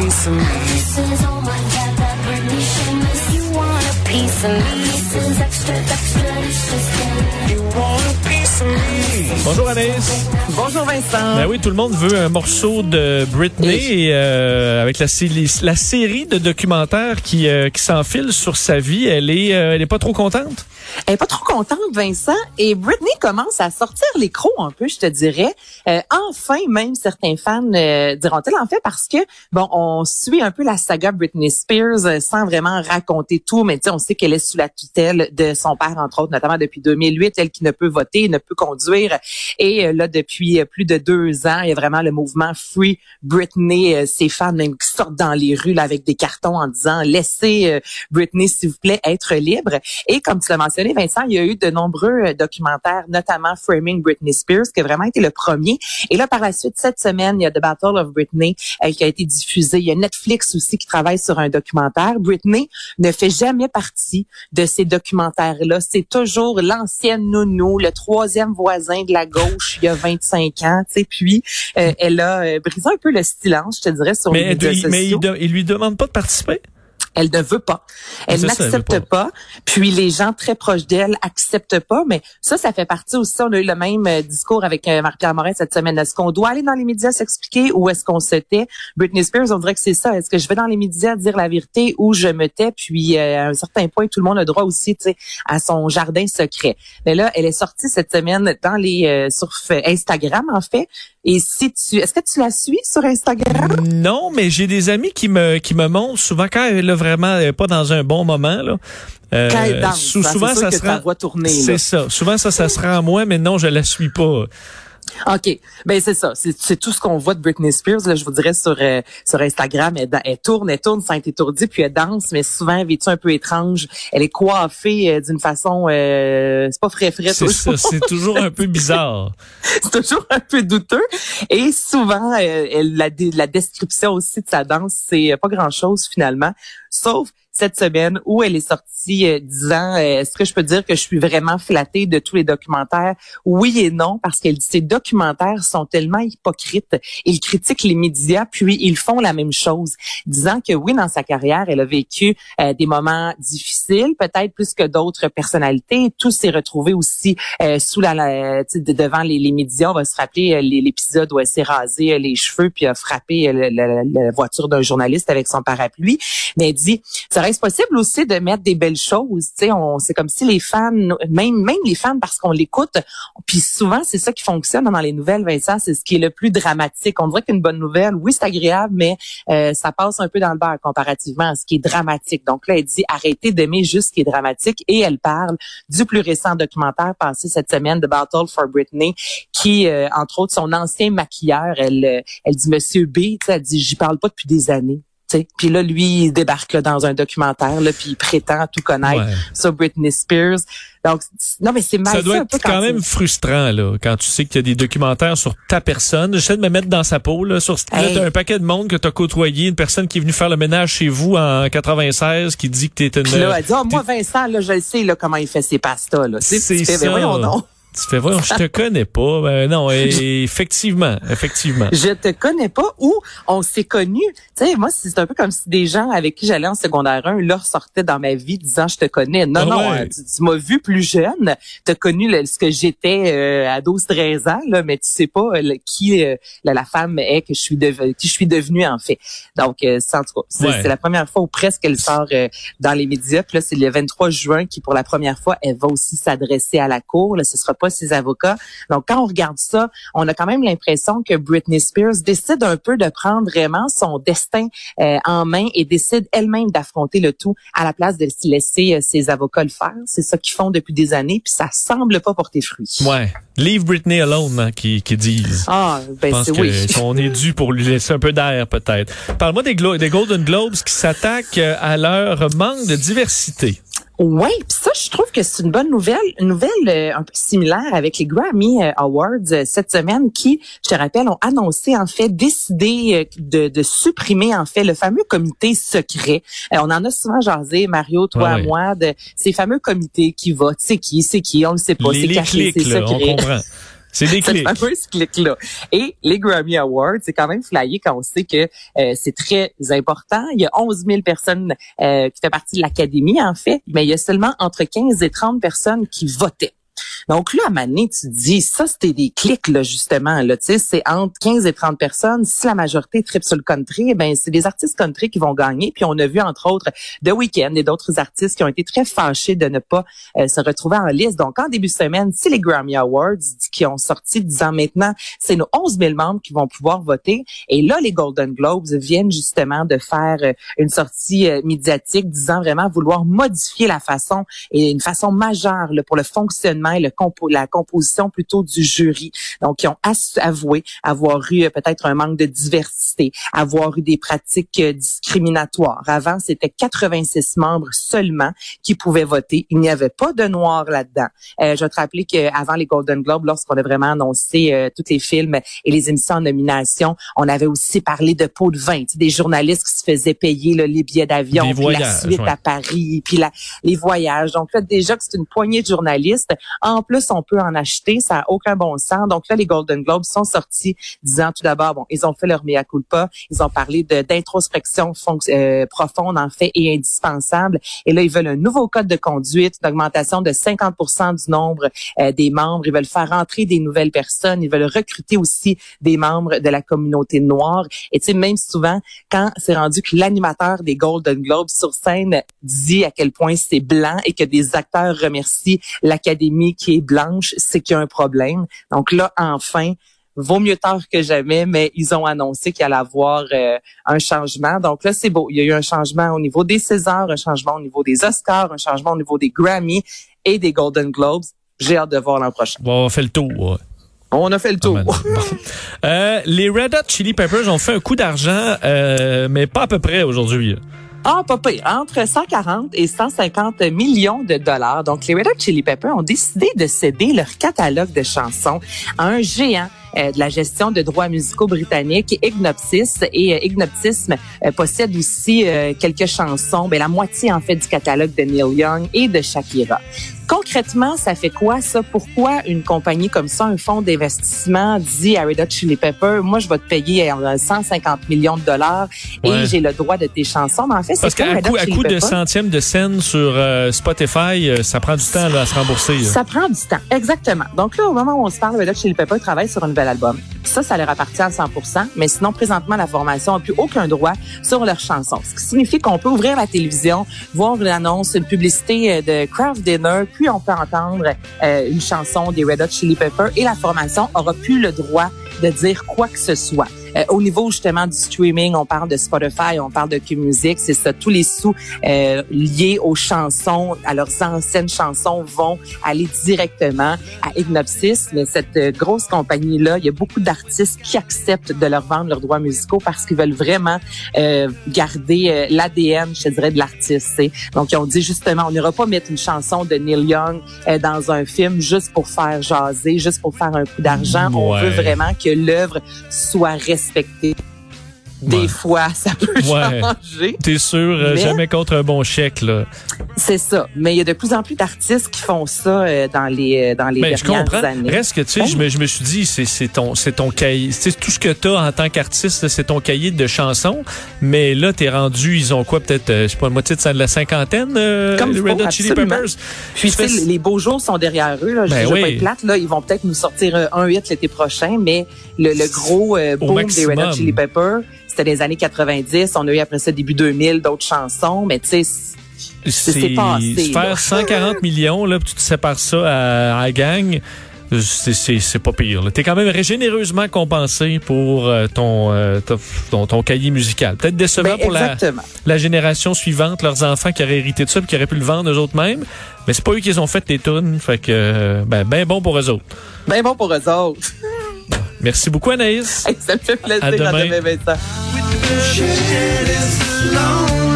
piece of me. This is my god, that Britney shameless. You want a piece of me. This is extra, extra, this is You want a piece of me. Bonjour Anaïs. Bonjour Vincent. Ben oui, tout le monde veut un morceau de Britney et, euh, avec la, série- la série de documentaires qui, euh, qui s'enfile sur sa vie, elle est, euh, elle est pas trop contente? Elle est pas trop contente, Vincent. Et Britney commence à sortir les crocs un peu, je te dirais. Euh, enfin, même certains fans euh, diront-ils en fait parce que bon, on suit un peu la saga Britney Spears euh, sans vraiment raconter tout, mais on sait qu'elle est sous la tutelle de son père entre autres, notamment depuis 2008, elle qui ne peut voter, ne peut conduire. Et euh, là, depuis euh, plus de deux ans, il y a vraiment le mouvement Free Britney. Euh, ces fans même qui sortent dans les rues là, avec des cartons en disant laissez Britney s'il vous plaît être libre. Et comme tu l'as mentionné, Vincent, il y a eu de nombreux euh, documentaires, notamment Framing Britney Spears, qui a vraiment été le premier. Et là, par la suite, cette semaine, il y a The Battle of Britney euh, qui a été diffusé. Il y a Netflix aussi qui travaille sur un documentaire. Britney ne fait jamais partie de ces documentaires-là. C'est toujours l'ancienne nounou, le troisième voisin de la gauche il y a 25 ans. Tu sais, puis euh, elle a brisé un peu le silence, je te dirais, sur Mais, les mais il, de- il lui demande pas de participer? Elle ne veut pas. Elle n'accepte pas. Puis les gens très proches d'elle acceptent pas. Mais ça, ça fait partie aussi. On a eu le même euh, discours avec euh, Marie-Pierre Morin cette semaine. Est-ce qu'on doit aller dans les médias s'expliquer ou est-ce qu'on se tait? Britney Spears, on dirait que c'est ça. Est-ce que je vais dans les médias dire la vérité ou je me tais? Puis euh, à un certain point, tout le monde a droit aussi, à son jardin secret. Mais là, elle est sortie cette semaine dans les euh, sur Instagram en fait. Et si tu, est-ce que tu la suis sur Instagram? Non, mais j'ai des amis qui me qui me montrent souvent quand elle vraiment euh, pas dans un bon moment là. Euh, danse, sou- hein, souvent ça se rend. tournée, là. C'est ça. Souvent ça ça se rend à moi, mais non, je la suis pas. OK. Ben c'est ça. C'est tout ce qu'on voit de Britney Spears. Là, je vous dirais sur euh, sur Instagram. Elle, tourne, elle tourne sans être étourdie, puis elle danse, mais souvent elle vêtue un peu étrange? Elle est coiffée euh, d'une façon euh, c'est pas frais frais C'est ça. C'est toujours un peu bizarre. c'est toujours un peu douteux. Et souvent, euh, elle, la, la description aussi de sa danse, c'est pas grand-chose finalement, sauf cette semaine où elle est sortie euh, disant euh, est-ce que je peux dire que je suis vraiment flattée de tous les documentaires? Oui et non parce qu'elle dit ces documentaires sont tellement hypocrites. Ils critiquent les médias puis ils font la même chose, disant que oui dans sa carrière elle a vécu euh, des moments difficiles, peut-être plus que d'autres personnalités. Tout s'est retrouvé aussi sous la, la- devant les, médias. On va se rappeler l'épisode où elle s'est rasé euh, les cheveux puis a frappé la, voiture d'un journaliste avec son parapluie. Mais elle dit, serait-ce possible aussi de mettre des belles choses Tu sais, c'est comme si les fans, même même les fans parce qu'on l'écoute. Puis souvent c'est ça qui fonctionne dans les nouvelles, Vincent. C'est ce qui est le plus dramatique. On dirait qu'une bonne nouvelle, oui c'est agréable, mais euh, ça passe un peu dans le beurre comparativement à ce qui est dramatique. Donc là, elle dit arrêtez d'aimer juste ce qui est dramatique et elle parle du plus récent documentaire passé cette semaine, The Battle for Britney, qui, euh, entre autres, son ancien maquilleur, elle, elle dit Monsieur B, elle dit j'y parle pas depuis des années. Puis là, lui, il débarque là, dans un documentaire, là, puis il prétend tout connaître Ouais. sur Britney Spears. Donc, non, mais c'est mal Ça doit être quand quand même frustrant là, quand tu sais qu'il y a des documentaires sur ta personne. J'essaie de me mettre dans sa peau là, sur là, Hey. t'as un paquet de monde que t'as côtoyé, une personne qui est venue faire le ménage chez vous en 96, qui dit que t'es une. Puis là, elle dit, Ah, moi, Vincent, là, je le sais, là, comment il fait ses pastas, là. C'est ça. ben, voyons donc. Tu fais voyons, je te connais pas. Ben non, et- effectivement, effectivement. Je te connais pas ou on s'est connus. Tu sais, moi, c'est un peu comme si des gens avec qui j'allais en secondaire 1 leur sortaient dans ma vie disant je te connais. Non, Ah non, ouais. euh, tu, tu m'as vu plus jeune, tu as connu le- ce que j'étais euh, à 12-13 ans, là, mais tu sais pas euh, le- qui euh, la, la femme est que je suis devenue, qui je suis devenue en fait. Donc, euh, c'est en tout cas, c'est Ouais. la première fois où presque elle sort euh, dans les médias. Puis là, c'est le 23 juin qui, pour la première fois, elle va aussi s'adresser à la cour. Là, ce sera pas ses avocats. Donc, quand on regarde ça, on a quand même l'impression que Britney Spears décide un peu de prendre vraiment son destin euh, en main et décide elle-même d'affronter le tout à la place de se laisser euh, ses avocats le faire. C'est ça qu'ils font depuis des années, puis ça semble pas porter fruit. Ouais. Leave Britney alone, hein, qui, qui disent. Ah, ben c'est oui. qu'on est dû pour lui laisser un peu d'air, peut-être. Parle-moi des Golden Globes qui s'attaquent euh, à leur manque de diversité. Oui, puis ça, je trouve que c'est une bonne nouvelle, une nouvelle euh, un peu similaire avec les Grammy euh, Awards euh, cette semaine qui, je te rappelle, ont annoncé en fait décidé euh, de, de supprimer en fait le fameux comité secret. Euh, on en a souvent jasé, Mario, toi, ouais. moi, de ces fameux comités qui votent, c'est qui, c'est qui, on ne sait pas, c'est caché, c'est là, on secret. comprend. C'est des cette clics. fameuse clique-là. Et les Grammy Awards, c'est quand même flyé quand on sait que euh, c'est très important. Il y a 11 000 personnes euh, qui font partie de l'académie, en fait, mais il y a seulement entre 15 et 30 personnes qui votaient. Donc là, à Mané, tu dis, ça, c'était des clics, là, justement. Là, c'est entre 15 et 30 personnes. Si la majorité tripe sur le country, eh ben c'est des artistes country qui vont gagner. Puis on a vu, entre autres, The Weeknd et d'autres artistes qui ont été très fâchés de ne pas euh, se retrouver en liste. Donc, en début de semaine, c'est les Grammy Awards qui ont sorti disant maintenant, c'est nos 11 000 membres qui vont pouvoir voter. Et là, les Golden Globes viennent justement de faire euh, une sortie euh, médiatique disant vraiment vouloir modifier la façon et une façon majeure là, pour le fonctionnement et le compo la composition plutôt du jury. Donc, ils ont avoué avoir eu euh, peut-être un manque de diversité, avoir eu des pratiques euh, discriminatoires. Avant, c'était 86 membres seulement qui pouvaient voter. Il n'y avait pas de noirs là-dedans. Euh, je vais te rappeler qu'avant les Golden Globes, lorsqu'on a vraiment annoncé euh, tous les films et les émissions en nomination, on avait aussi parlé de pots de vin, des journalistes qui se faisaient payer là, les billets d'avion, la suite ouais. à Paris, puis la, les voyages. Donc là, déjà que c'est une poignée de journalistes. En plus, on peut en acheter, ça n'a aucun bon sens. Donc là, les Golden Globes sont sortis disant tout d'abord, bon, ils ont fait leur mea culpa, ils ont parlé d'introspection euh, profonde en fait et indispensable. Et là, ils veulent un nouveau code de conduite, une augmentation de 50 du nombre euh, des membres. Ils veulent faire entrer des nouvelles personnes. Ils veulent recruter aussi des membres de la communauté noire. Et tu sais, même souvent, quand c'est rendu que l'animateur des Golden Globes sur scène dit à quel point c'est blanc et que des acteurs remercient l'académie qui est blanche, c'est qu'il y a un problème. Donc là, enfin, vaut mieux tard que jamais, mais ils ont annoncé qu'il allait avoir euh, un changement. Donc là, c'est beau. Il y a eu un changement au niveau des Césars, un changement au niveau des Oscars, un changement au niveau des Grammy et des Golden Globes. J'ai hâte de voir l'an prochain. Bon, on fait le tour. On a fait le tour. Bon. Euh, les Red Hot Chili Peppers ont fait un coup d'argent, euh, mais pas à peu près aujourd'hui. Ah, pas. Entre 140 et 150 millions de dollars. Donc, les Red Hot Chili Peppers ont décidé de céder leur catalogue de chansons à un géant euh, de la gestion de droits musicaux britanniques, Ignopsis. Et euh, Ignopsis euh, possède aussi quelques chansons, ben, la moitié en fait du catalogue de Neil Young et de Shakira. Concrètement, ça fait quoi ça? Pourquoi une compagnie comme ça, un fonds d'investissement dit à Red Hot Chili Pepper, moi je vais te payer euh, 150 millions de dollars Ouais. et j'ai le droit de tes chansons? Mais en fait, Parce c'est qu'à coup, à Chili coup de Peppers? centièmes de scène sur euh, Spotify, euh, ça prend du temps là, à se rembourser. là. Ça prend du temps, exactement. Donc là, au moment où on se parle, Red Hot Chili Pepper travaille sur un nouvel album. Ça, ça leur appartient à 100% mais sinon, présentement, la formation n'a plus aucun droit sur leurs chansons. Ce qui signifie qu'on peut ouvrir la télévision, voir une annonce, une publicité euh, de Craft Dinner, puis on peut entendre euh, une chanson des Red Hot Chili Pepper et la formation aura plus le droit de dire quoi que ce soit. Euh, au niveau justement du streaming, on parle de Spotify, on parle de Q-Music, c'est ça. Tous les sous euh, liés aux chansons, à leurs anciennes chansons, vont aller directement à Ignopsis. Mais cette euh, grosse compagnie-là, il y a beaucoup d'artistes qui acceptent de leur vendre leurs droits musicaux parce qu'ils veulent vraiment euh, garder euh, l'ADN, je dirais, de l'artiste. Donc, ils ont dit justement, on n'ira pas mettre une chanson de Neil Young euh, dans un film juste pour faire jaser, juste pour faire un coup d'argent. On veut vraiment que l'œuvre soit perspective Des Ouais. fois, ça peut Ouais. changer. T'es sûr, euh, Mais- jamais contre un bon chèque. Là? C'est ça. Mais il y a de plus en plus d'artistes qui font ça euh, dans les euh, dans les Mais Ben, je dernières comprends. années. Reste que, tu sais, Oh. je, me, je me suis dit, c'est c'est ton, c'est ton cahier. C'est tout ce que t'as en tant qu'artiste, c'est ton cahier de chansons. Mais là, t'es rendu, ils ont quoi, peut-être, je sais pas, la moitié de ça, de la cinquantaine, euh, Comme les Red Hot Chili. Peppers. Puis Tu sais, les beaux jours sont derrière eux. Là. Je Ben je oui. pas être plate, là. Ils vont peut-être nous sortir un hit l'été prochain, mais le, le gros euh, boom des. Red Hot Chili Peppers, c'était des années 90. On a eu après ça début 2000 d'autres chansons, mais tu sais, C'est passé, là. faire 140 millions, là, puis tu te sépares ça à, à la gang. C'est- pas pire. T'es quand même généreusement compensé pour euh, ton, euh, ton, ton, ton cahier musical. Peut-être décevant ben, pour la, la génération suivante, leurs enfants qui auraient hérité de ça puis qui auraient pu le vendre eux autres mêmes. Mais c'est pas eux qui les ont fait les tunes. Fait que, ben, ben bon pour eux autres. Ben bon pour eux autres. Merci beaucoup, Anaïs. Hey, ça me fait plaisir. À À demain. demain, Vincent. Shit is long.